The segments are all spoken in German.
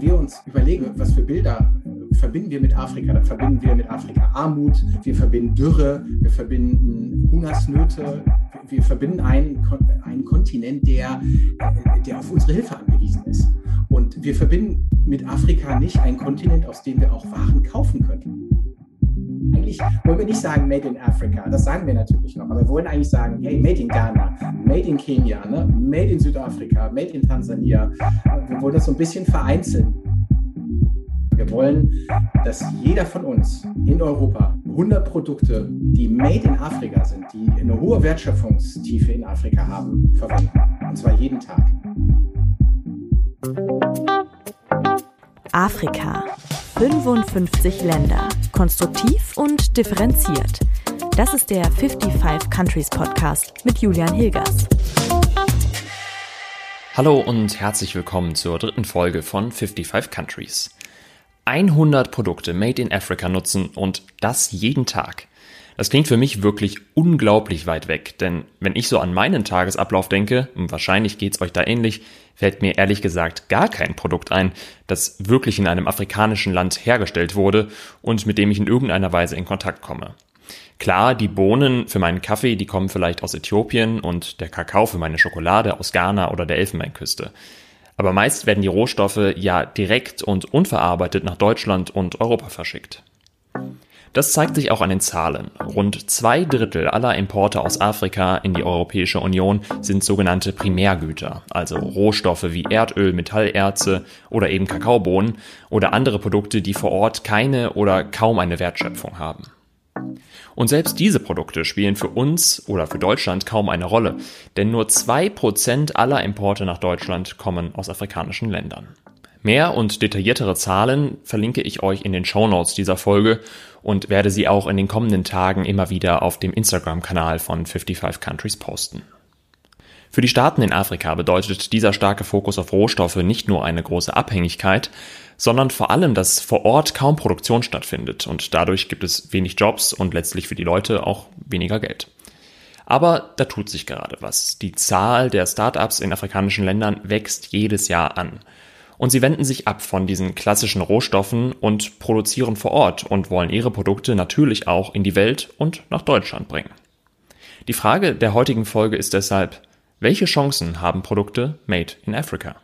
wir uns überlegen, was für Bilder äh, verbinden wir mit Afrika, dann verbinden wir mit Afrika Armut, wir verbinden Dürre, wir verbinden Hungersnöte, wir verbinden einen, einen Kontinent, der, äh, der auf unsere Hilfe angewiesen ist. Und wir verbinden mit Afrika nicht einen Kontinent, aus dem wir auch Waren kaufen können. Eigentlich wollen wir nicht sagen Made in Africa, das sagen wir natürlich noch, aber wir wollen eigentlich sagen, hey, Made in Ghana, Made in Kenia, ne? Made in Südafrika, Made in Tansania. Wir wollen das so ein bisschen vereinzeln. Wir wollen, dass jeder von uns in Europa 100 Produkte, die made in Afrika sind, die eine hohe Wertschöpfungstiefe in Afrika haben, verwenden. Und zwar jeden Tag. Afrika. 55 Länder. Konstruktiv und differenziert. Das ist der 55 Countries Podcast mit Julian Hilgers. Hallo und herzlich willkommen zur dritten Folge von 55 Countries. 100 Produkte made in Africa nutzen und das jeden Tag. Das klingt für mich wirklich unglaublich weit weg, denn wenn ich so an meinen Tagesablauf denke, und wahrscheinlich geht's euch da ähnlich, fällt mir ehrlich gesagt gar kein Produkt ein, das wirklich in einem afrikanischen Land hergestellt wurde und mit dem ich in irgendeiner Weise in Kontakt komme. Klar, die Bohnen für meinen Kaffee, die kommen vielleicht aus Äthiopien und der Kakao für meine Schokolade aus Ghana oder der Elfenbeinküste. Aber meist werden die Rohstoffe ja direkt und unverarbeitet nach Deutschland und Europa verschickt. Das zeigt sich auch an den Zahlen. Rund zwei Drittel aller Importe aus Afrika in die Europäische Union sind sogenannte Primärgüter, also Rohstoffe wie Erdöl, Metallerze oder eben Kakaobohnen oder andere Produkte, die vor Ort keine oder kaum eine Wertschöpfung haben. Und selbst diese Produkte spielen für uns oder für Deutschland kaum eine Rolle, denn nur zwei Prozent aller Importe nach Deutschland kommen aus afrikanischen Ländern. Mehr und detailliertere Zahlen verlinke ich euch in den Show Notes dieser Folge und werde sie auch in den kommenden Tagen immer wieder auf dem Instagram-Kanal von 55 Countries posten. Für die Staaten in Afrika bedeutet dieser starke Fokus auf Rohstoffe nicht nur eine große Abhängigkeit, sondern vor allem, dass vor Ort kaum Produktion stattfindet und dadurch gibt es wenig Jobs und letztlich für die Leute auch weniger Geld. Aber da tut sich gerade was. Die Zahl der Startups in afrikanischen Ländern wächst jedes Jahr an. Und sie wenden sich ab von diesen klassischen Rohstoffen und produzieren vor Ort und wollen ihre Produkte natürlich auch in die Welt und nach Deutschland bringen. Die Frage der heutigen Folge ist deshalb, welche Chancen haben Produkte made in Africa?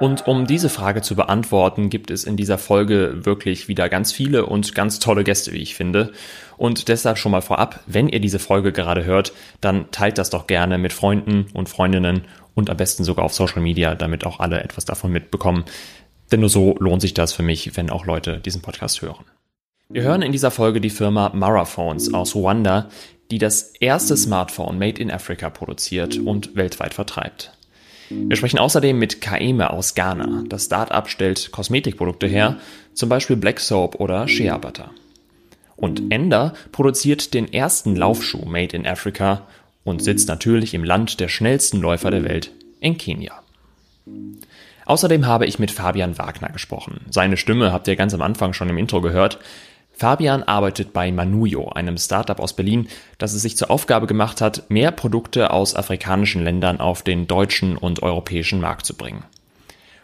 Und um diese Frage zu beantworten, gibt es in dieser Folge wirklich wieder ganz viele und ganz tolle Gäste, wie ich finde. Und deshalb schon mal vorab, wenn ihr diese Folge gerade hört, dann teilt das doch gerne mit Freunden und Freundinnen und am besten sogar auf Social Media, damit auch alle etwas davon mitbekommen. Denn nur so lohnt sich das für mich, wenn auch Leute diesen Podcast hören. Wir hören in dieser Folge die Firma Maraphones aus Ruanda, die das erste Smartphone made in Africa produziert und weltweit vertreibt. Wir sprechen außerdem mit Kaeme aus Ghana. Das Start-up stellt Kosmetikprodukte her, zum Beispiel Black Soap oder Shea Butter. Und Ender produziert den ersten Laufschuh made in Africa und sitzt natürlich im Land der schnellsten Läufer der Welt, in Kenia. Außerdem habe ich mit Fabian Wagner gesprochen. Seine Stimme habt ihr ganz am Anfang schon im Intro gehört. Fabian arbeitet bei Manuyo, einem Startup aus Berlin, das es sich zur Aufgabe gemacht hat, mehr Produkte aus afrikanischen Ländern auf den deutschen und europäischen Markt zu bringen.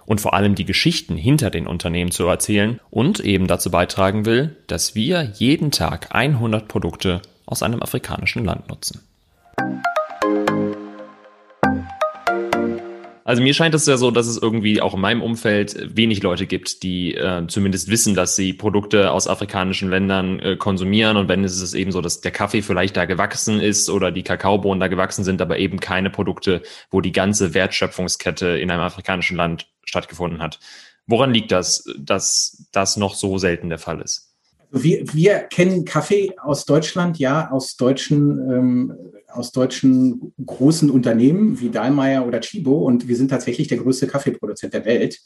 Und vor allem die Geschichten hinter den Unternehmen zu erzählen und eben dazu beitragen will, dass wir jeden Tag 100 Produkte aus einem afrikanischen Land nutzen. Also mir scheint es ja so, dass es irgendwie auch in meinem Umfeld wenig Leute gibt, die äh, zumindest wissen, dass sie Produkte aus afrikanischen Ländern äh, konsumieren. Und wenn es ist eben so, dass der Kaffee vielleicht da gewachsen ist oder die Kakaobohnen da gewachsen sind, aber eben keine Produkte, wo die ganze Wertschöpfungskette in einem afrikanischen Land stattgefunden hat. Woran liegt das, dass das noch so selten der Fall ist? Wir, wir kennen Kaffee aus Deutschland, ja, aus deutschen, ähm, aus deutschen großen Unternehmen wie Dahlmeier oder Chibo und wir sind tatsächlich der größte Kaffeeproduzent der Welt.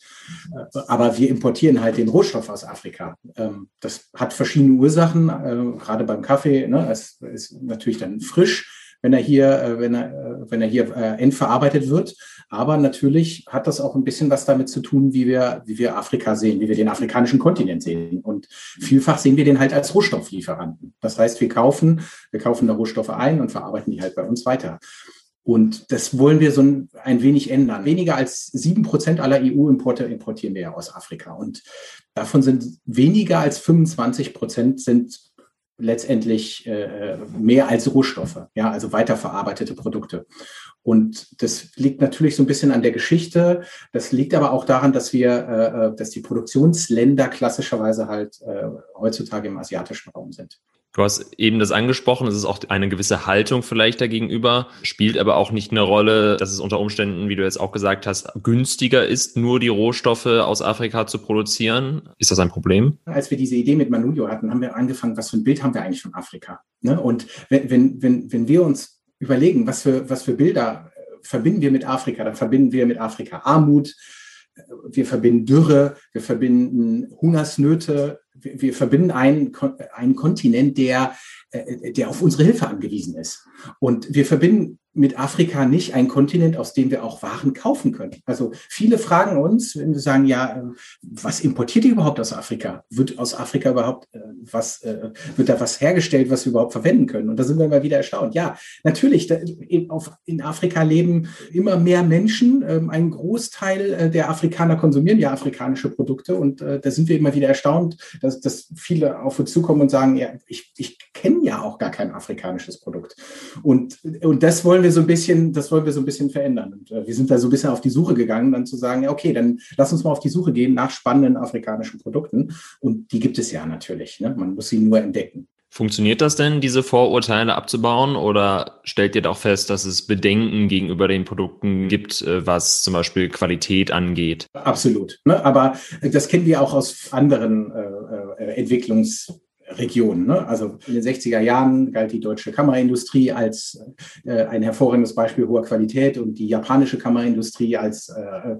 Äh, aber wir importieren halt den Rohstoff aus Afrika. Ähm, das hat verschiedene Ursachen, äh, gerade beim Kaffee. Ne, es ist natürlich dann frisch wenn er hier, äh, wenn er, äh, wenn er hier äh, endverarbeitet wird. Aber natürlich hat das auch ein bisschen was damit zu tun, wie wir, wie wir Afrika sehen, wie wir den afrikanischen Kontinent sehen. Und vielfach sehen wir den halt als Rohstofflieferanten. Das heißt, wir kaufen, wir kaufen da Rohstoffe ein und verarbeiten die halt bei uns weiter. Und das wollen wir so ein, ein wenig ändern. Weniger als sieben Prozent aller EU-Importe importieren wir ja aus Afrika. Und davon sind weniger als 25 Prozent sind letztendlich äh, mehr als Rohstoffe, ja, also weiterverarbeitete Produkte. Und das liegt natürlich so ein bisschen an der Geschichte. Das liegt aber auch daran, dass wir, äh, äh dass die Produktionsländer klassischerweise halt äh, heutzutage im asiatischen Raum sind. Du hast eben das angesprochen, es ist auch eine gewisse Haltung vielleicht dagegenüber, spielt aber auch nicht eine Rolle, dass es unter Umständen, wie du jetzt auch gesagt hast, günstiger ist, nur die Rohstoffe aus Afrika zu produzieren. Ist das ein Problem? Als wir diese Idee mit Manulio hatten, haben wir angefangen, was für ein Bild haben wir eigentlich von Afrika? Ne? Und wenn, wenn, wenn, wenn wir uns überlegen, was für, was für Bilder verbinden wir mit Afrika, dann verbinden wir mit Afrika Armut, wir verbinden Dürre, wir verbinden Hungersnöte, wir, verbinden einen, einen Kontinent, der, äh, der auf unsere Hilfe angewiesen ist. Und wir verbinden mit Afrika nicht ein Kontinent, aus dem wir auch Waren kaufen können. Also viele fragen uns, wenn wir sagen, ja, ähm, was importiert ihr überhaupt aus Afrika? Wird aus Afrika überhaupt äh, was, äh, wird da was hergestellt, was wir überhaupt verwenden können? Und da sind wir mal wieder erstaunt. Ja, natürlich, in Afrika leben immer mehr Menschen. Ähm, ein Großteil äh, der Afrikaner konsumieren ja afrikanische Produkte. Und da sind wir immer wieder erstaunt, dass, dass viele auf uns zukommen und sagen, ja, ich, ich kenne ja auch gar kein afrikanisches Produkt. Und, und das wollen wir so ein bisschen, das wollen wir so ein bisschen verändern. Und äh, wir sind da so ein bisschen auf die Suche gegangen, dann zu sagen, ja, okay, dann lass uns mal auf die Suche gehen nach spannenden afrikanischen Produkten. Und die gibt es ja natürlich. Ne? Man muss sie nur entdecken. Funktioniert das denn, diese Vorurteile abzubauen oder stellt ihr doch fest, dass es Bedenken gegenüber den Produkten gibt, äh, was zum Beispiel Qualität angeht? Absolut. Ne? Aber das kennen wir auch aus anderen äh, äh Entwicklungs- Regionen. Ne? Also in den 60er Jahren galt die deutsche Kameraindustrie als äh, ein hervorragendes Beispiel hoher Qualität und die japanische Kameraindustrie als äh,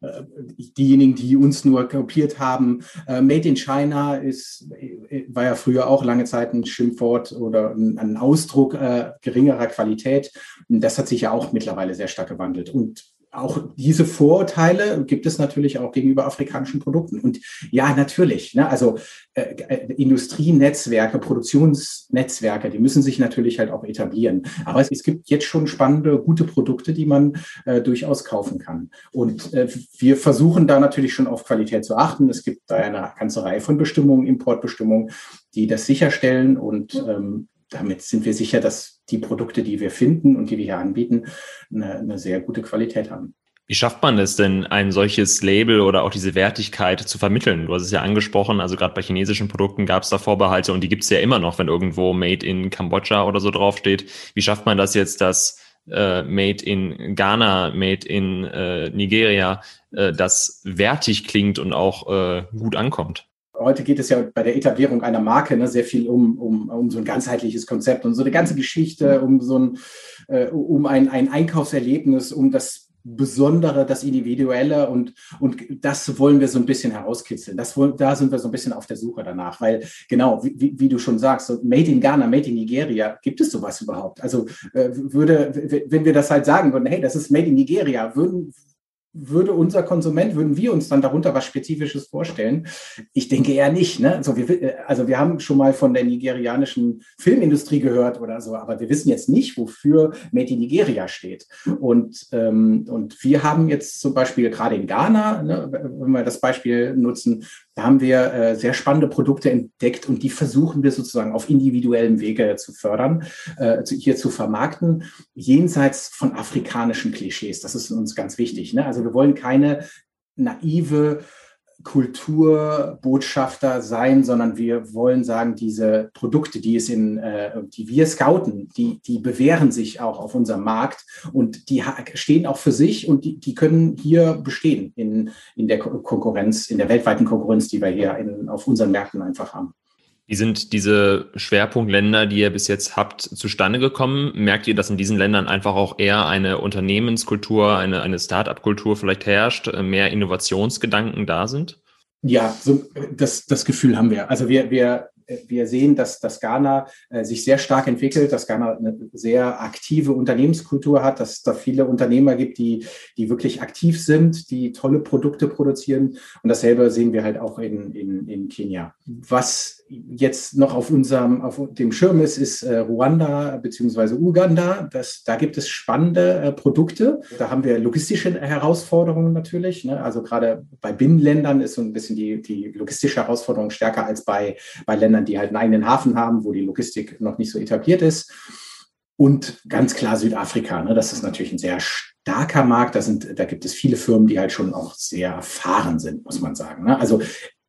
äh, diejenigen, die uns nur kopiert haben. Äh, Made in China ist, äh, war ja früher auch lange Zeit ein Schimpfwort oder ein, ein Ausdruck äh, geringerer Qualität. Und das hat sich ja auch mittlerweile sehr stark gewandelt. Und auch diese Vorurteile gibt es natürlich auch gegenüber afrikanischen Produkten. Und ja, natürlich, ne, also äh, äh, Industrienetzwerke, Produktionsnetzwerke, die müssen sich natürlich halt auch etablieren. Aber es, es gibt jetzt schon spannende, gute Produkte, die man äh, durchaus kaufen kann. Und äh, wir versuchen da natürlich schon auf Qualität zu achten. Es gibt da eine ganze Reihe von Bestimmungen, Importbestimmungen, die das sicherstellen. Und ähm, damit sind wir sicher, dass die Produkte, die wir finden und die wir hier anbieten, eine, eine sehr gute Qualität haben. Wie schafft man es denn, ein solches Label oder auch diese Wertigkeit zu vermitteln? Du hast es ja angesprochen, also gerade bei chinesischen Produkten gab es da Vorbehalte und die gibt es ja immer noch, wenn irgendwo Made in Kambodscha oder so draufsteht. Wie schafft man das jetzt, dass äh, Made in Ghana, Made in äh, Nigeria, äh, das wertig klingt und auch äh, gut ankommt? Heute geht es ja bei der Etablierung einer Marke ne, sehr viel um, um, um so ein ganzheitliches Konzept und so eine ganze Geschichte, um so ein, äh, um ein, ein Einkaufserlebnis, um das Besondere, das Individuelle und, und das wollen wir so ein bisschen herauskitzeln. Das, da sind wir so ein bisschen auf der Suche danach, weil genau, wie, wie du schon sagst, so Made in Ghana, Made in Nigeria, gibt es sowas überhaupt? Also äh, würde, wenn wir das halt sagen würden, hey, das ist Made in Nigeria, würden, würde unser Konsument, würden wir uns dann darunter was Spezifisches vorstellen? Ich denke eher nicht. Ne? Also, wir, also wir haben schon mal von der nigerianischen Filmindustrie gehört oder so, aber wir wissen jetzt nicht, wofür Made in Nigeria steht. Und, ähm, und wir haben jetzt zum Beispiel gerade in Ghana, ne, wenn wir das Beispiel nutzen, da haben wir äh, sehr spannende Produkte entdeckt und die versuchen wir sozusagen auf individuellem Wege zu fördern, äh, zu, hier zu vermarkten, jenseits von afrikanischen Klischees. Das ist uns ganz wichtig. Ne? Also wir wollen keine naive Kulturbotschafter sein, sondern wir wollen sagen, diese Produkte, die es in, äh, die wir scouten, die, die bewähren sich auch auf unserem Markt und die stehen auch für sich und die, die können hier bestehen in, in der Konkurrenz, in der weltweiten Konkurrenz, die wir hier in, auf unseren Märkten einfach haben. Wie sind diese Schwerpunktländer, die ihr bis jetzt habt, zustande gekommen? Merkt ihr, dass in diesen Ländern einfach auch eher eine Unternehmenskultur, eine, eine Start-up-Kultur vielleicht herrscht, äh, mehr Innovationsgedanken da sind? Ja, so, das, das Gefühl haben wir. Also wir, wir wir sehen, dass das Ghana äh, sich sehr stark entwickelt, dass Ghana eine sehr aktive Unternehmenskultur hat, dass es da viele Unternehmer gibt, die, die wirklich aktiv sind, die tolle Produkte produzieren. Und dasselbe sehen wir halt auch in, in, in Kenia. Was jetzt noch auf unserem, auf dem Schirm ist, ist äh, Ruanda beziehungsweise Uganda. Das, da gibt es spannende äh, Produkte. Da haben wir logistische Herausforderungen natürlich. Ne? Also gerade bei Binnenländern ist so ein bisschen die, die logistische Herausforderung stärker als bei, bei Ländern, die halt einen eigenen Hafen haben, wo die Logistik noch nicht so etabliert ist. Und ganz klar Südafrika. Ne? Das ist natürlich ein sehr starker Markt. Da, sind, da gibt es viele Firmen, die halt schon auch sehr erfahren sind, muss man sagen. Ne? Also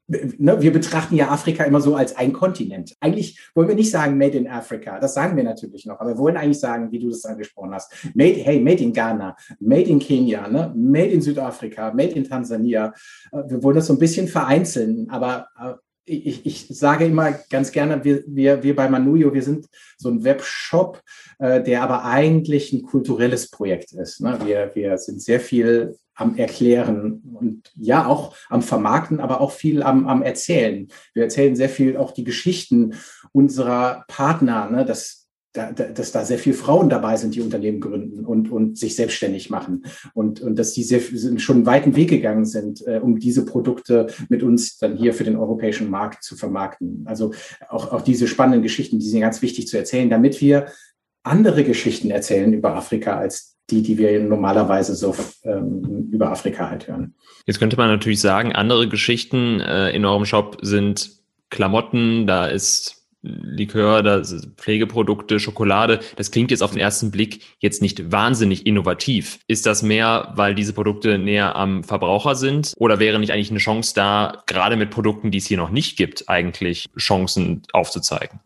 ne, wir betrachten ja Afrika immer so als ein Kontinent. Eigentlich wollen wir nicht sagen Made in Africa, das sagen wir natürlich noch, aber wir wollen eigentlich sagen, wie du das angesprochen hast, Made, hey, Made in Ghana, Made in Kenia, ne, Made in Südafrika, Made in Tansania. Äh, wir wollen das so ein bisschen vereinzeln, aber äh, ich, ich sage immer ganz gerne, wir, wir, wir bei Manuyo, wir sind so ein Webshop, äh, der aber eigentlich ein kulturelles Projekt ist. Ne? Wir, wir sind sehr viel am Erklären und ja auch am Vermarkten, aber auch viel am, am Erzählen. Wir erzählen sehr viel auch die Geschichten unserer Partner, ne, dass, da, dass da sehr viele Frauen dabei sind, die Unternehmen gründen und, und sich selbstständig machen und, und dass die sehr, schon einen weiten Weg gegangen sind, äh, um diese Produkte mit uns dann hier für den europäischen Markt zu vermarkten. Also auch, auch diese spannenden Geschichten, die sind ganz wichtig zu erzählen, damit wir andere Geschichten erzählen über Afrika als die, die wir normalerweise so ähm, über Afrika halt hören. Jetzt könnte man natürlich sagen, andere Geschichten äh, in eurem Shop sind Klamotten, da ist Likör, sind Pflegeprodukte, Schokolade. Das klingt jetzt auf den ersten Blick jetzt nicht wahnsinnig innovativ. Ist das mehr, weil diese Produkte näher am Verbraucher sind? Oder wäre nicht eigentlich eine Chance da, gerade mit Produkten, die es hier noch nicht gibt, eigentlich Chancen aufzuzeigen?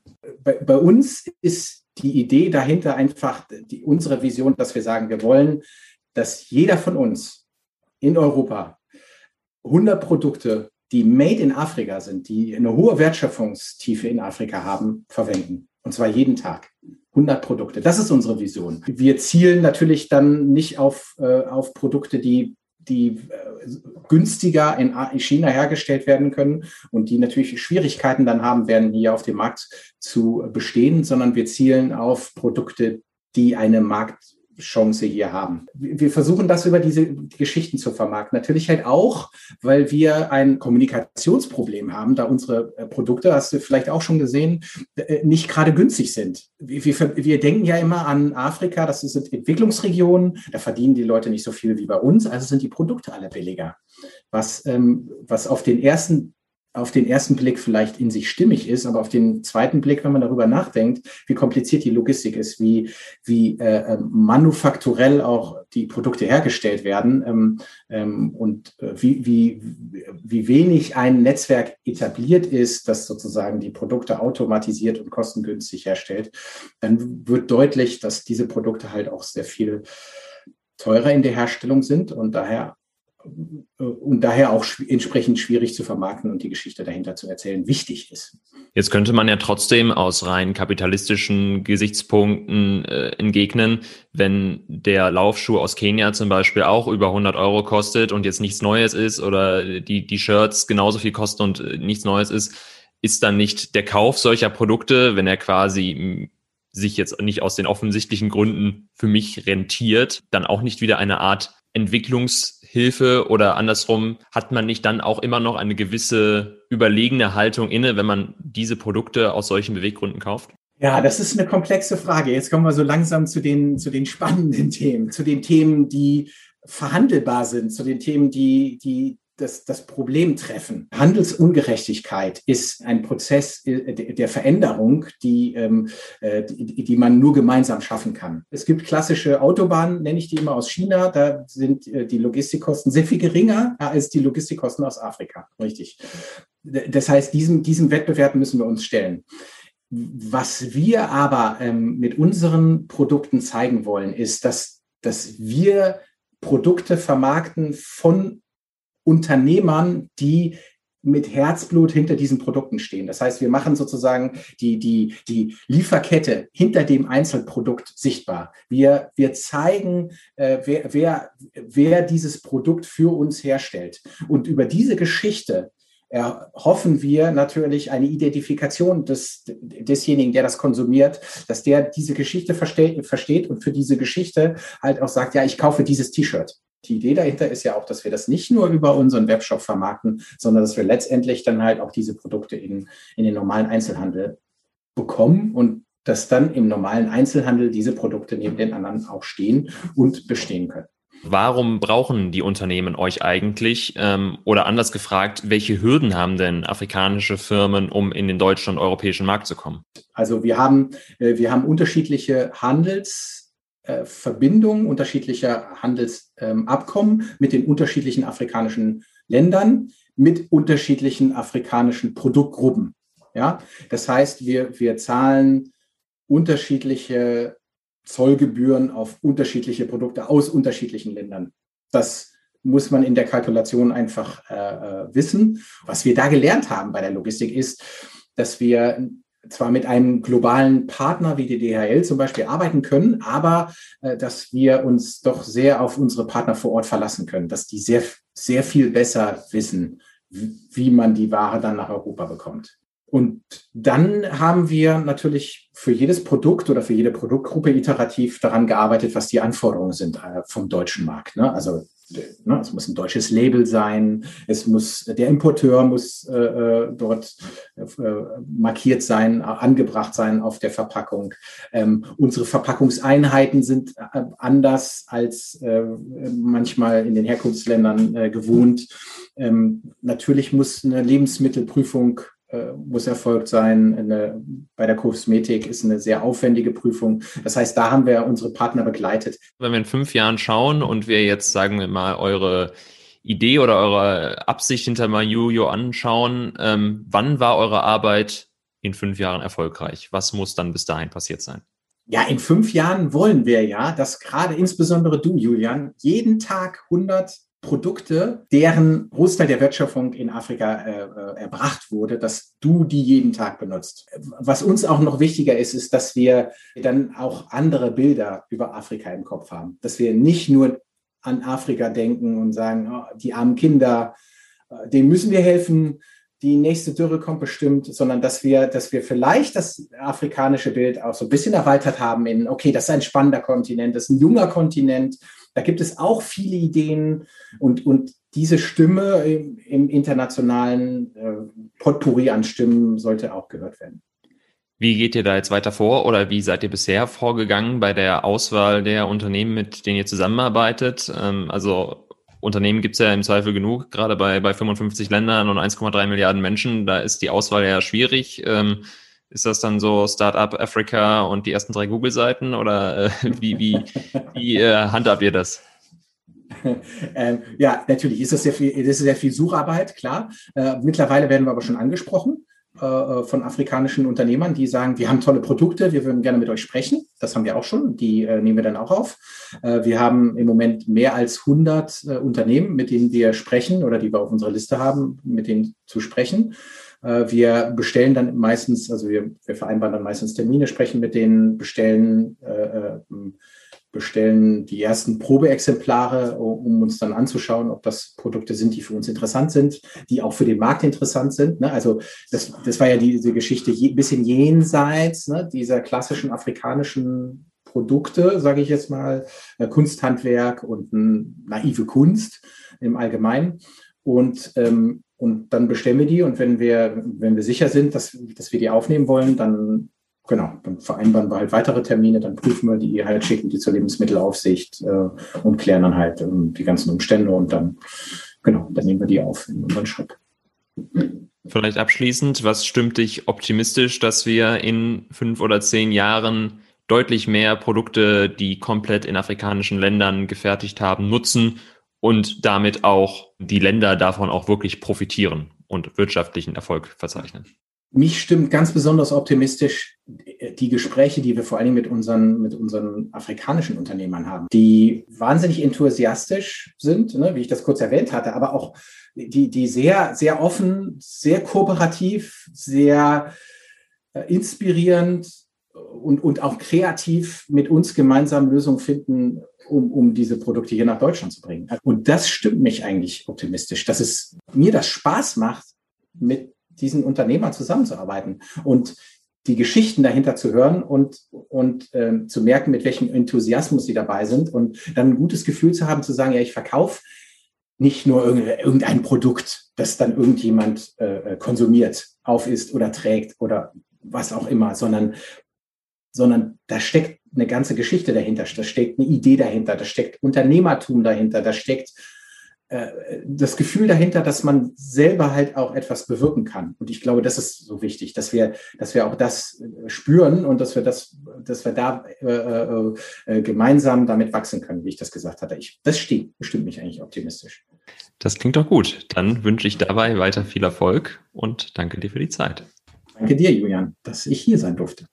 Bei, bei uns ist die Idee dahinter einfach, die, unsere Vision, dass wir sagen, wir wollen, dass jeder von uns in Europa 100 Produkte, die made in Afrika sind, die eine hohe Wertschöpfungstiefe in Afrika haben, verwenden. Und zwar jeden Tag. 100 Produkte. Das ist unsere Vision. Wir zielen natürlich dann nicht auf, äh, auf Produkte, die die äh, günstiger in China hergestellt werden können und die natürlich Schwierigkeiten dann haben werden, hier auf dem Markt zu bestehen, sondern wir zielen auf Produkte, die eine Markt Chance hier haben. Wir versuchen das über diese Geschichten zu vermarkten. Natürlich halt auch, weil wir ein Kommunikationsproblem haben, da unsere äh, Produkte, hast du vielleicht auch schon gesehen, äh, nicht gerade günstig sind. Wir, wir denken ja immer an Afrika, das sind Entwicklungsregionen, da verdienen die Leute nicht so viel wie bei uns, also sind die Produkte alle billiger. Was, ähm, was auf den ersten auf den ersten Blick vielleicht in sich stimmig ist, aber auf den zweiten Blick, wenn man darüber nachdenkt, wie kompliziert die Logistik ist, wie, wie äh, ähm, manufakturell auch die Produkte hergestellt werden ähm, ähm, und äh, wie, wie, wie wenig ein Netzwerk etabliert ist, das sozusagen die Produkte automatisiert und kostengünstig herstellt, dann wird deutlich, dass diese Produkte halt auch sehr viel teurer in der Herstellung sind und daher und daher auch entsprechend schwierig zu vermarkten und die Geschichte dahinter zu erzählen wichtig ist. Jetzt könnte man ja trotzdem aus rein kapitalistischen Gesichtspunkten äh, entgegnen, wenn der Laufschuh aus Kenia zum Beispiel auch über 100 Euro kostet und jetzt nichts Neues ist oder die, die Shirts genauso viel kosten und äh, nichts Neues ist, ist dann nicht der Kauf solcher Produkte, wenn er quasi sich jetzt nicht aus den offensichtlichen Gründen für mich rentiert, dann auch nicht wieder eine Art Entwicklungshilfe oder andersrum hat man nicht dann auch immer noch eine gewisse überlegene Haltung inne, wenn man diese Produkte aus solchen Beweggründen kauft? Ja, das ist eine komplexe Frage. Jetzt kommen wir so langsam zu den, zu den spannenden Themen, zu den Themen, die verhandelbar sind, zu den Themen, die, die, das, das Problem treffen. Handelsungerechtigkeit ist ein Prozess äh, der Veränderung, die, ähm, äh, die, die man nur gemeinsam schaffen kann. Es gibt klassische Autobahnen, nenne ich die immer aus China. Da sind äh, die Logistikkosten sehr viel geringer als die Logistikkosten aus Afrika. Richtig. Das heißt, diesem, diesem Wettbewerb müssen wir uns stellen. Was wir aber ähm, mit unseren Produkten zeigen wollen, ist, dass, dass wir Produkte vermarkten von Unternehmern, die mit Herzblut hinter diesen Produkten stehen. Das heißt, wir machen sozusagen die, die, die Lieferkette hinter dem Einzelprodukt sichtbar. Wir, wir zeigen, äh, wer, wer, wer dieses Produkt für uns herstellt. Und über diese Geschichte erhoffen wir natürlich eine Identifikation des, desjenigen, der das konsumiert, dass der diese Geschichte versteht, versteht und für diese Geschichte halt auch sagt, ja, ich kaufe dieses T-Shirt. Die Idee dahinter ist ja auch, dass wir das nicht nur über unseren Webshop vermarkten, sondern dass wir letztendlich dann halt auch diese Produkte in, in den normalen Einzelhandel bekommen und dass dann im normalen Einzelhandel diese Produkte neben den anderen auch stehen und bestehen können. Warum brauchen die Unternehmen euch eigentlich? Ähm, oder anders gefragt, welche Hürden haben denn afrikanische Firmen, um in den deutschen und europäischen Markt zu kommen? Also wir haben, äh, wir haben unterschiedliche Handelsverbindungen, äh, unterschiedliche Handelsabkommen ähm, mit den unterschiedlichen afrikanischen Ländern, mit unterschiedlichen afrikanischen Produktgruppen. Ja, das heißt, wir, wir zahlen unterschiedliche Zollgebühren auf unterschiedliche Produkte aus unterschiedlichen Ländern. Das muss man in der Kalkulation einfach äh, äh, wissen. Was wir da gelernt haben bei der Logistik ist, dass wir zwar mit einem globalen Partner wie die DHL zum Beispiel arbeiten können, aber äh, dass wir uns doch sehr auf unsere Partner vor Ort verlassen können, dass die sehr, sehr viel besser wissen, wie man die Ware dann nach Europa bekommt. Und dann haben wir natürlich für jedes Produkt oder für jede Produktgruppe iterativ daran gearbeitet, was die Anforderungen sind äh, vom deutschen Markt. Ne? Also ne, es muss ein deutsches Label sein, es muss der Importeur muss äh, äh dort äh, markiert sein, angebracht sein auf der Verpackung. Ähm, unsere Verpackungseinheiten sind äh, anders als äh, manchmal in den Herkunftsländern gewohnt. Ähm, natürlich muss eine Lebensmittelprüfung äh, muss erfolgt sein. Eine, bei der Kosmetik ist eine sehr aufwendige Prüfung. Das heißt, da haben wir unsere Partner begleitet. Wenn wir in fünf Jahren schauen und wir jetzt, sagen wir mal, eure Idee oder eure Absicht hinter Mayuyo anschauen, ähm, wann war eure Arbeit in fünf Jahren erfolgreich? Was muss dann bis dahin passiert sein? Ja, in fünf Jahren wollen wir ja, dass gerade insbesondere du, Julian, jeden Tag 100 Produkte, deren Großteil der Wertschöpfung in Afrika äh, erbracht wurde, dass du die jeden Tag benutzt. Was uns auch noch wichtiger ist, ist, dass wir dann auch andere Bilder über Afrika im Kopf haben. Dass wir nicht nur an Afrika denken und sagen, oh, die armen Kinder, äh, denen müssen wir helfen, die nächste Dürre kommt bestimmt, sondern dass wir, dass wir vielleicht das afrikanische Bild auch so ein bisschen erweitert haben in, okay, das ist ein spannender Kontinent, das ist ein junger Kontinent, da gibt es auch viele Ideen und, und diese Stimme im, im internationalen äh, Potpourri an Stimmen sollte auch gehört werden. Wie geht ihr da jetzt weiter vor oder wie seid ihr bisher vorgegangen bei der Auswahl der Unternehmen, mit denen ihr zusammenarbeitet? Ähm, also Unternehmen gibt es ja im Zweifel genug, gerade bei, bei 55 Ländern und 1,3 Milliarden Menschen. Da ist die Auswahl ja schwierig. Ähm, ist das dann so Startup Africa und die ersten drei Google-Seiten oder äh, wie, wie, wie äh, handhabt ihr das? Ähm, ja, natürlich ist das sehr viel, das ist sehr viel Sucharbeit, klar. Äh, mittlerweile werden wir aber schon angesprochen äh, äh, von afrikanischen Unternehmern, die sagen, wir haben tolle Produkte, wir würden gerne mit euch sprechen. Das haben wir auch schon, die äh, nehmen wir dann auch auf. Äh, wir haben im Moment mehr als 100 Unternehmen, mit denen wir sprechen oder die wir auf unserer Liste haben, mit denen zu sprechen. Äh, wir bestellen dann meistens, also wir, wir vereinbaren dann meistens Termine, sprechen mit denen, bestellen, äh, ähm, bestellen die ersten Probeexemplare, um uns dann anzuschauen, ob das Produkte sind, die für uns interessant sind, die auch für den Markt interessant sind. Ne? Also das, das war ja diese Geschichte ein bisschen jenseits ne, dieser klassischen afrikanischen Produkte, sage ich jetzt mal, äh, Kunsthandwerk und naive Kunst im Allgemeinen. Und ähm, und dann bestellen wir die und wenn wir, wenn wir sicher sind, dass, dass wir die aufnehmen wollen, dann genau, dann vereinbaren wir halt weitere Termine, dann prüfen wir die halt, schicken die zur Lebensmittelaufsicht äh, und klären dann halt ähm, die ganzen Umstände und dann, genau, dann nehmen wir die auf in unseren Shop. Vielleicht abschließend, was stimmt dich optimistisch, dass wir in fünf oder zehn Jahren deutlich mehr Produkte, die komplett in afrikanischen Ländern gefertigt haben, nutzen und damit auch die Länder davon auch wirklich profitieren und wirtschaftlichen Erfolg verzeichnen. Mich stimmt ganz besonders optimistisch die Gespräche, die wir vor allem mit unseren, mit unseren afrikanischen Unternehmern haben, die wahnsinnig enthusiastisch sind, ne, wie ich das kurz erwähnt hatte, aber auch die, die sehr, sehr offen, sehr kooperativ, sehr äh, inspirierend und, und auch kreativ mit uns gemeinsam Lösungen finden, um, um diese Produkte hier nach Deutschland zu bringen. Und das stimmt mich eigentlich optimistisch, dass es mir das Spaß macht, mit diesen Unternehmern zusammenzuarbeiten und die Geschichten dahinter zu hören und, und äh, zu merken, mit welchem Enthusiasmus sie dabei sind und dann ein gutes Gefühl zu haben, zu sagen, ja, ich verkaufe nicht nur irgendein Produkt, das dann irgendjemand äh, äh konsumiert, aufisst oder trägt oder was auch immer, sondern, sondern da steckt eine ganze Geschichte dahinter, da steckt eine Idee dahinter, da steckt Unternehmertum dahinter, da steckt äh, das Gefühl dahinter, dass man selber halt auch etwas bewirken kann. Und ich glaube, das ist so wichtig, dass wir, dass wir auch das äh, spüren und dass wir das, dass wir da äh, äh, äh, gemeinsam damit wachsen können, wie ich das gesagt hatte. Ich, das stimmt, bestimmt mich eigentlich optimistisch. Das klingt doch gut. Dann wünsche ich dabei weiter viel Erfolg und danke dir für die Zeit. Danke dir, Julian, dass ich hier sein durfte.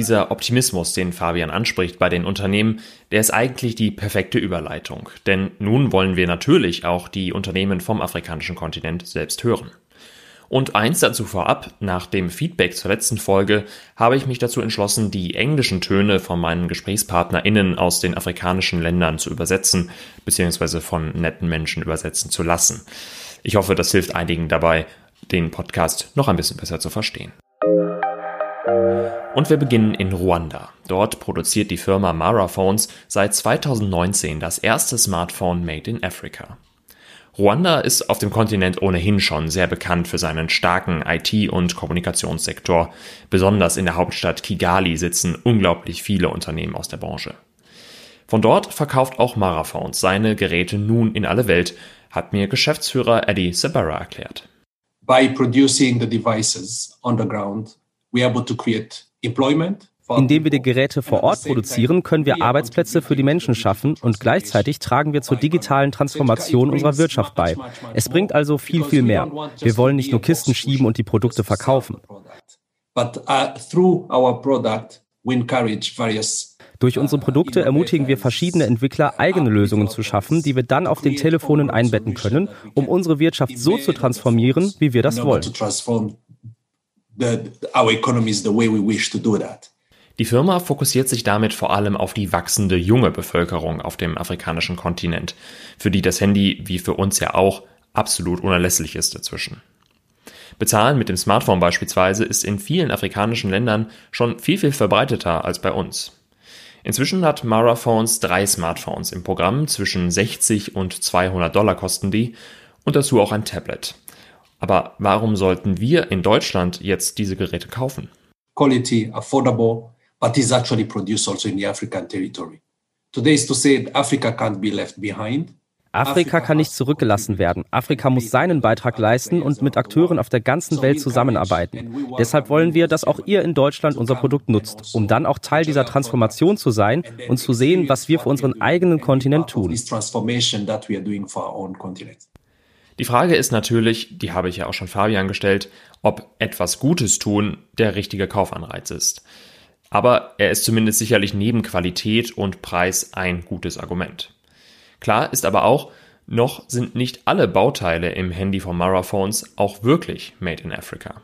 Dieser Optimismus, den Fabian anspricht bei den Unternehmen, der ist eigentlich die perfekte Überleitung. Denn nun wollen wir natürlich auch die Unternehmen vom afrikanischen Kontinent selbst hören. Und eins dazu vorab, nach dem Feedback zur letzten Folge habe ich mich dazu entschlossen, die englischen Töne von meinen GesprächspartnerInnen aus den afrikanischen Ländern zu übersetzen, beziehungsweise von netten Menschen übersetzen zu lassen. Ich hoffe, das hilft einigen dabei, den Podcast noch ein bisschen besser zu verstehen. Und wir beginnen in Ruanda. Dort produziert die Firma Mara Phones seit 2019 das erste Smartphone made in Africa. Ruanda ist auf dem Kontinent ohnehin schon sehr bekannt für seinen starken IT- und Kommunikationssektor. Besonders in der Hauptstadt Kigali sitzen unglaublich viele Unternehmen aus der Branche. Von dort verkauft auch Maraphones seine Geräte nun in alle Welt, hat mir Geschäftsführer Eddie Sabara erklärt. By producing the devices on the ground, we are able to create Indem wir die Geräte vor Ort produzieren, können wir Arbeitsplätze für die Menschen schaffen und gleichzeitig tragen wir zur digitalen Transformation unserer Wirtschaft bei. Es bringt also viel, viel mehr. Wir wollen nicht nur Kisten schieben und die Produkte verkaufen. Durch unsere Produkte ermutigen wir verschiedene Entwickler, eigene Lösungen zu schaffen, die wir dann auf den Telefonen einbetten können, um unsere Wirtschaft so zu transformieren, wie wir das wollen the, our economies the way we wish to do that. Die Firma fokussiert sich damit vor allem auf die wachsende junge Bevölkerung auf dem afrikanischen Kontinent, für die das Handy, wie für uns ja auch, absolut unerlässlich ist dazwischen. Bezahlen mit dem Smartphone beispielsweise ist in vielen afrikanischen Ländern schon viel, viel verbreiteter als bei uns. Inzwischen hat Mara Phones drei Smartphones im Programm, zwischen 60 und 200 Dollar kosten die und dazu auch ein Tablet. Aber warum sollten wir in Deutschland jetzt diese Geräte kaufen? Quality, affordable, but is actually produced also in the African territory. Today is to say that Africa can't be left behind. Afrika kann nicht zurückgelassen werden. Afrika muss seinen Beitrag leisten und mit Akteuren auf der ganzen Welt zusammenarbeiten. Deshalb wollen wir, dass auch ihr in Deutschland unser Produkt nutzt, um dann auch Teil dieser Transformation zu sein und zu sehen, was wir für unseren eigenen Kontinent tun. Die Frage ist natürlich, die habe ich ja auch schon Fabian gestellt, ob etwas Gutes tun der richtige Kaufanreiz ist. Aber er ist zumindest sicherlich neben Qualität und Preis ein gutes Argument. Klar ist aber auch, noch sind nicht alle Bauteile im Handy von Maraphones auch wirklich made in Africa.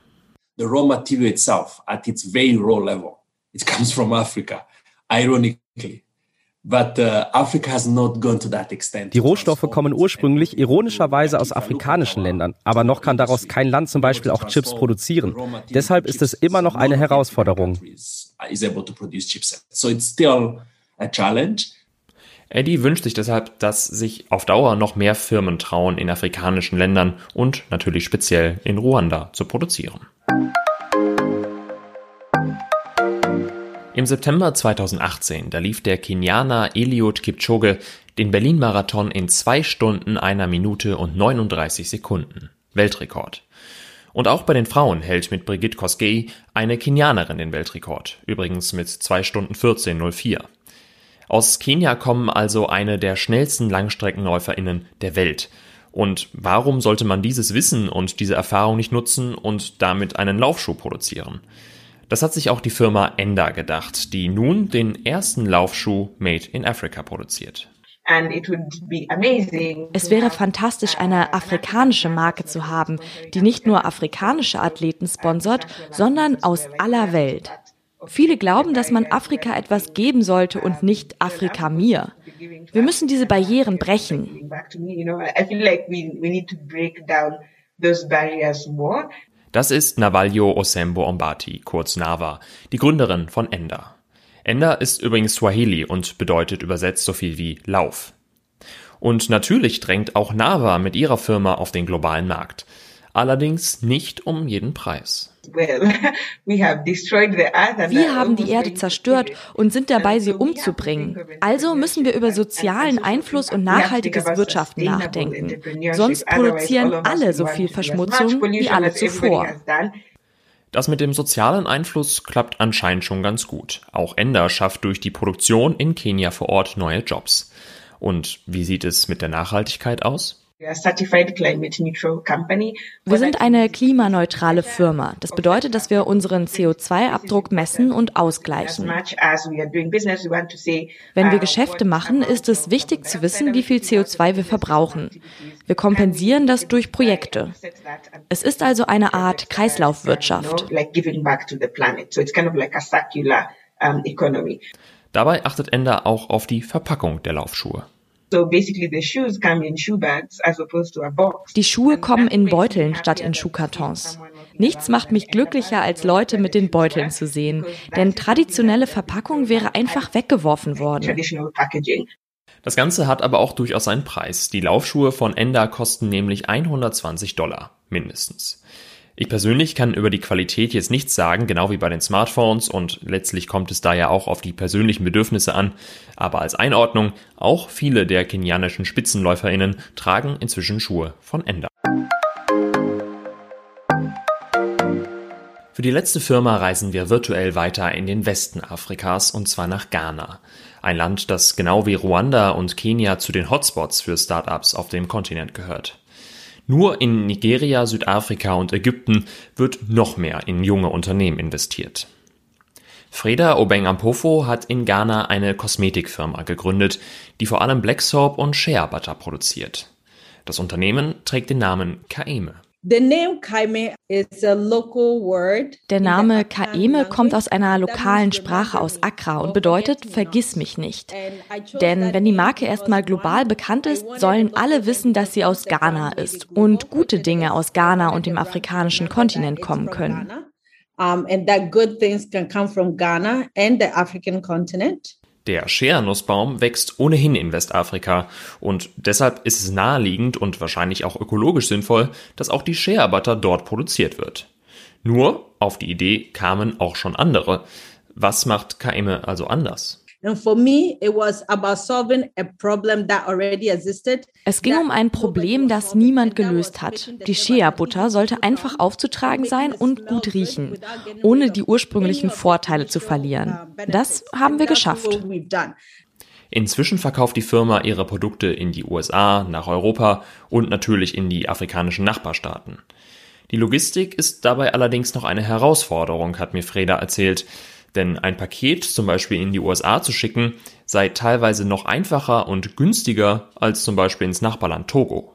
The raw material itself at its very raw level, it comes from Africa. Ironically, Uh, die Rohstoffe kommen ursprünglich ironischerweise aus afrikanischen Ländern, aber noch kann daraus kein Land zum Beispiel auch Chips produzieren. Deshalb ist es immer noch eine Herausforderung. Eddie wünscht sich deshalb, dass sich auf Dauer noch mehr Firmen trauen, in afrikanischen Ländern und natürlich speziell in Ruanda zu produzieren. Im September 2018, da lief der Kenianer Eliud Kipchoge den Berlin-Marathon in zwei Stunden einer Minute und 39 Sekunden. Weltrekord. Und auch bei den Frauen hält mit Brigitte Kosgei eine Kenianerin den Weltrekord. Übrigens mit zwei Stunden 14.04. Aus Kenia kommen also eine der schnellsten LangstreckenläuferInnen der Welt. Und warum sollte man dieses Wissen und diese Erfahrung nicht nutzen und damit einen Laufschuh produzieren? Das hat sich auch die Firma Enda gedacht, die nun den ersten Laufschuh Made in Africa produziert. Es wäre fantastisch, eine afrikanische Marke zu haben, die nicht nur afrikanische Athleten sponsert, sondern aus aller Welt. Viele glauben, dass man Afrika etwas geben sollte und nicht Afrika mir. Wir müssen diese Barrieren brechen. Das ist Navalio Osembo Ombati, kurz Nava, die Gründerin von Enda. Enda ist übrigens Swahili und bedeutet übersetzt so viel wie Lauf. Und natürlich drängt auch Nava mit ihrer Firma auf den globalen Markt. Allerdings nicht um jeden Preis. Wir haben die Erde zerstört und sind dabei, sie umzubringen. Also müssen wir über sozialen Einfluss und nachhaltiges Wirtschaften nachdenken. Sonst produzieren alle so viel Verschmutzung wie alle zuvor. Das mit dem sozialen Einfluss klappt anscheinend schon ganz gut. Auch Ender schafft durch die Produktion in Kenia vor Ort neue Jobs. Und wie sieht es mit der Nachhaltigkeit aus? Wir sind eine klimaneutrale Firma. Das bedeutet, dass wir unseren CO2-Abdruck messen und ausgleichen. Wenn wir Geschäfte machen, ist es wichtig zu wissen, wie viel CO2 wir verbrauchen. Wir kompensieren das durch Projekte. Es ist also eine Art Kreislaufwirtschaft. Dabei achtet Ender auch auf die Verpackung der Laufschuhe. Die Schuhe kommen in Beuteln statt in Schuhkartons. Nichts macht mich glücklicher, als Leute mit den Beuteln zu sehen, denn traditionelle Verpackung wäre einfach weggeworfen worden. Das Ganze hat aber auch durchaus einen Preis. Die Laufschuhe von Enda kosten nämlich 120 Dollar mindestens. Ich persönlich kann über die Qualität jetzt nichts sagen, genau wie bei den Smartphones und letztlich kommt es da ja auch auf die persönlichen Bedürfnisse an. Aber als Einordnung, auch viele der kenianischen Spitzenläuferinnen tragen inzwischen Schuhe von Ender. Für die letzte Firma reisen wir virtuell weiter in den Westen Afrikas und zwar nach Ghana. Ein Land, das genau wie Ruanda und Kenia zu den Hotspots für Startups auf dem Kontinent gehört. Nur in Nigeria, Südafrika und Ägypten wird noch mehr in junge Unternehmen investiert. Freda Obeng Ampofo hat in Ghana eine Kosmetikfirma gegründet, die vor allem Black Soap und Shea Butter produziert. Das Unternehmen trägt den Namen Kaeme. Der Name Kaeme kommt aus einer lokalen Sprache aus Accra und bedeutet Vergiss mich nicht. Denn wenn die Marke erstmal global bekannt ist, sollen alle wissen, dass sie aus Ghana ist und gute Dinge aus Ghana und dem afrikanischen Kontinent kommen können. Um, and that good things can come from Ghana and the African continent. Der Schernussbaum wächst ohnehin in Westafrika und deshalb ist es naheliegend und wahrscheinlich auch ökologisch sinnvoll, dass auch die Shea Butter dort produziert wird. Nur, auf die Idee kamen auch schon andere. Was macht Kaime also anders? Es ging um ein Problem, das niemand gelöst hat. Die Shea-Butter sollte einfach aufzutragen sein und gut riechen, ohne die ursprünglichen Vorteile zu verlieren. Das haben wir geschafft. Inzwischen verkauft die Firma ihre Produkte in die USA, nach Europa und natürlich in die afrikanischen Nachbarstaaten. Die Logistik ist dabei allerdings noch eine Herausforderung, hat mir Freda erzählt. Denn ein Paket zum Beispiel in die USA zu schicken, sei teilweise noch einfacher und günstiger als zum Beispiel ins Nachbarland Togo.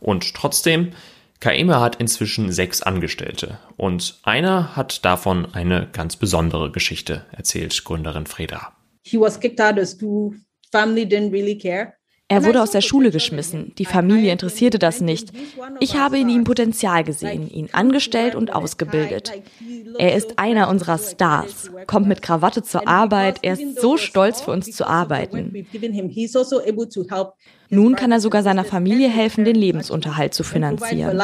Und trotzdem, Kaeme hat inzwischen sechs Angestellte und einer hat davon eine ganz besondere Geschichte, erzählt Gründerin Freda. He was kicked out of school. Family didn't really care. Er wurde aus der Schule geschmissen. Die Familie interessierte das nicht. Ich habe in ihm Potenzial gesehen, ihn angestellt und ausgebildet. Er ist einer unserer Stars, kommt mit Krawatte zur Arbeit. Er ist so stolz für uns zu arbeiten. Nun kann er sogar seiner Familie helfen, den Lebensunterhalt zu finanzieren.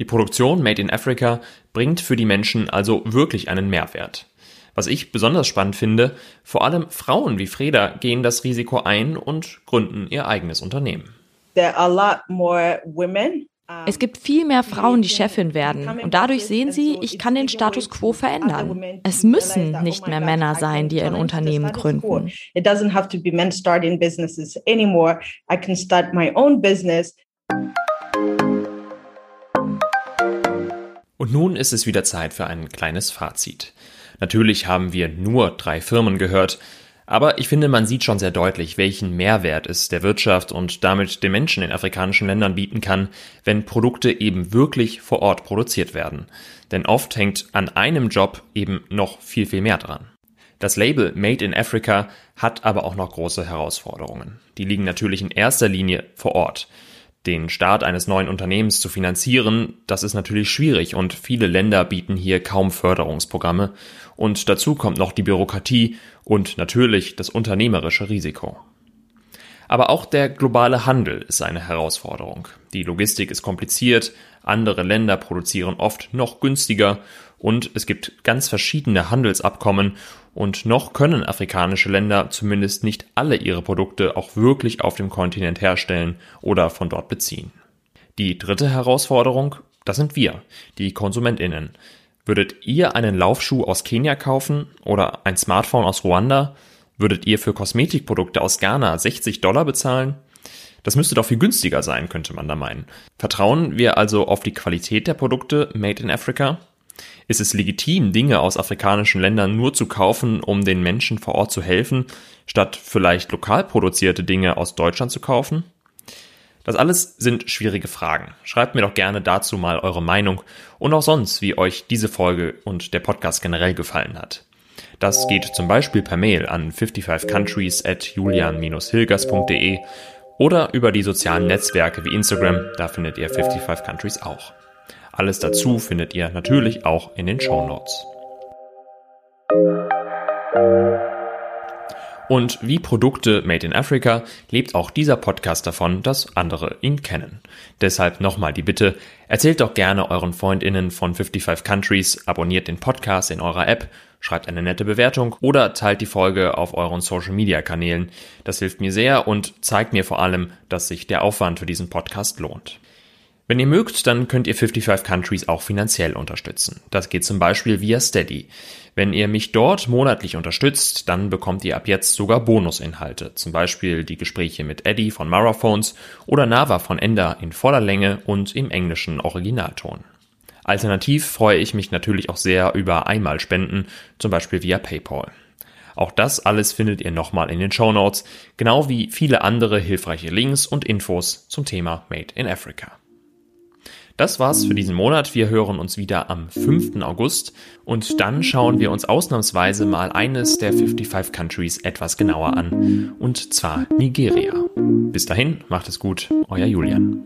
Die Produktion Made in Africa bringt für die Menschen also wirklich einen Mehrwert. Was ich besonders spannend finde, vor allem Frauen wie Freda gehen das Risiko ein und gründen ihr eigenes Unternehmen. Es gibt viel mehr Frauen, die Chefin werden. Und dadurch sehen sie, ich kann den Status quo verändern. Es müssen nicht mehr Männer sein, die ein Unternehmen gründen. It doesn't have to be men starting businesses anymore. I can start my own business. Und nun ist es wieder Zeit für ein kleines Fazit. Natürlich haben wir nur drei Firmen gehört, Aber ich finde, man sieht schon sehr deutlich, welchen Mehrwert es der Wirtschaft und damit den Menschen in afrikanischen Ländern bieten kann, wenn Produkte eben wirklich vor Ort produziert werden. Denn oft hängt an einem Job eben noch viel, viel mehr dran. Das Label Made in Africa hat aber auch noch große Herausforderungen. Die liegen natürlich in erster Linie vor Ort. Den Start eines neuen Unternehmens zu finanzieren, das ist natürlich schwierig und viele Länder bieten hier kaum Förderungsprogramme. Und dazu kommt noch die Bürokratie und natürlich das unternehmerische Risiko. Aber auch der globale Handel ist eine Herausforderung. Die Logistik ist kompliziert, andere Länder produzieren oft noch günstiger und es gibt ganz verschiedene Handelsabkommen und noch können afrikanische Länder zumindest nicht alle ihre Produkte auch wirklich auf dem Kontinent herstellen oder von dort beziehen. Die dritte Herausforderung, das sind wir, die Konsumentinnen. Würdet ihr einen Laufschuh aus Kenia kaufen oder ein Smartphone aus Ruanda? Würdet ihr für Kosmetikprodukte aus Ghana 60 Dollar bezahlen? Das müsste doch viel günstiger sein, könnte man da meinen. Vertrauen wir also auf die Qualität der Produkte Made in Africa? Ist es legitim, Dinge aus afrikanischen Ländern nur zu kaufen, um den Menschen vor Ort zu helfen, statt vielleicht lokal produzierte Dinge aus Deutschland zu kaufen? Das alles sind schwierige Fragen. Schreibt mir doch gerne dazu mal eure Meinung und auch sonst, wie euch diese Folge und der Podcast generell gefallen hat. Das geht zum Beispiel per Mail an 55countries at julian-hilgers.de oder über die sozialen Netzwerke wie Instagram, da findet ihr 55 Countries auch. Alles dazu findet ihr natürlich auch in den Show Notes. Und wie Produkte Made in Africa lebt auch dieser Podcast davon, dass andere ihn kennen. Deshalb nochmal die Bitte, erzählt doch gerne euren Freundinnen von 55 Countries, abonniert den Podcast in eurer App, schreibt eine nette Bewertung oder teilt die Folge auf euren Social Media Kanälen. Das hilft mir sehr und zeigt mir vor allem, dass sich der Aufwand für diesen Podcast lohnt. Wenn ihr mögt, dann könnt ihr 55 Countries auch finanziell unterstützen. Das geht zum Beispiel via Steady. Wenn ihr mich dort monatlich unterstützt, dann bekommt ihr ab jetzt sogar Bonusinhalte. Zum Beispiel die Gespräche mit Eddie von Maraphones oder Nava von Ender in voller Länge und im englischen Originalton. Alternativ freue ich mich natürlich auch sehr über Einmalspenden, zum Beispiel via PayPal. Auch das alles findet ihr nochmal in den Show Notes, genau wie viele andere hilfreiche Links und Infos zum Thema Made in Africa. Das war's für diesen Monat. Wir hören uns wieder am 5. August und dann schauen wir uns ausnahmsweise mal eines der 55 Countries etwas genauer an und zwar Nigeria. Bis dahin, macht es gut, euer Julian.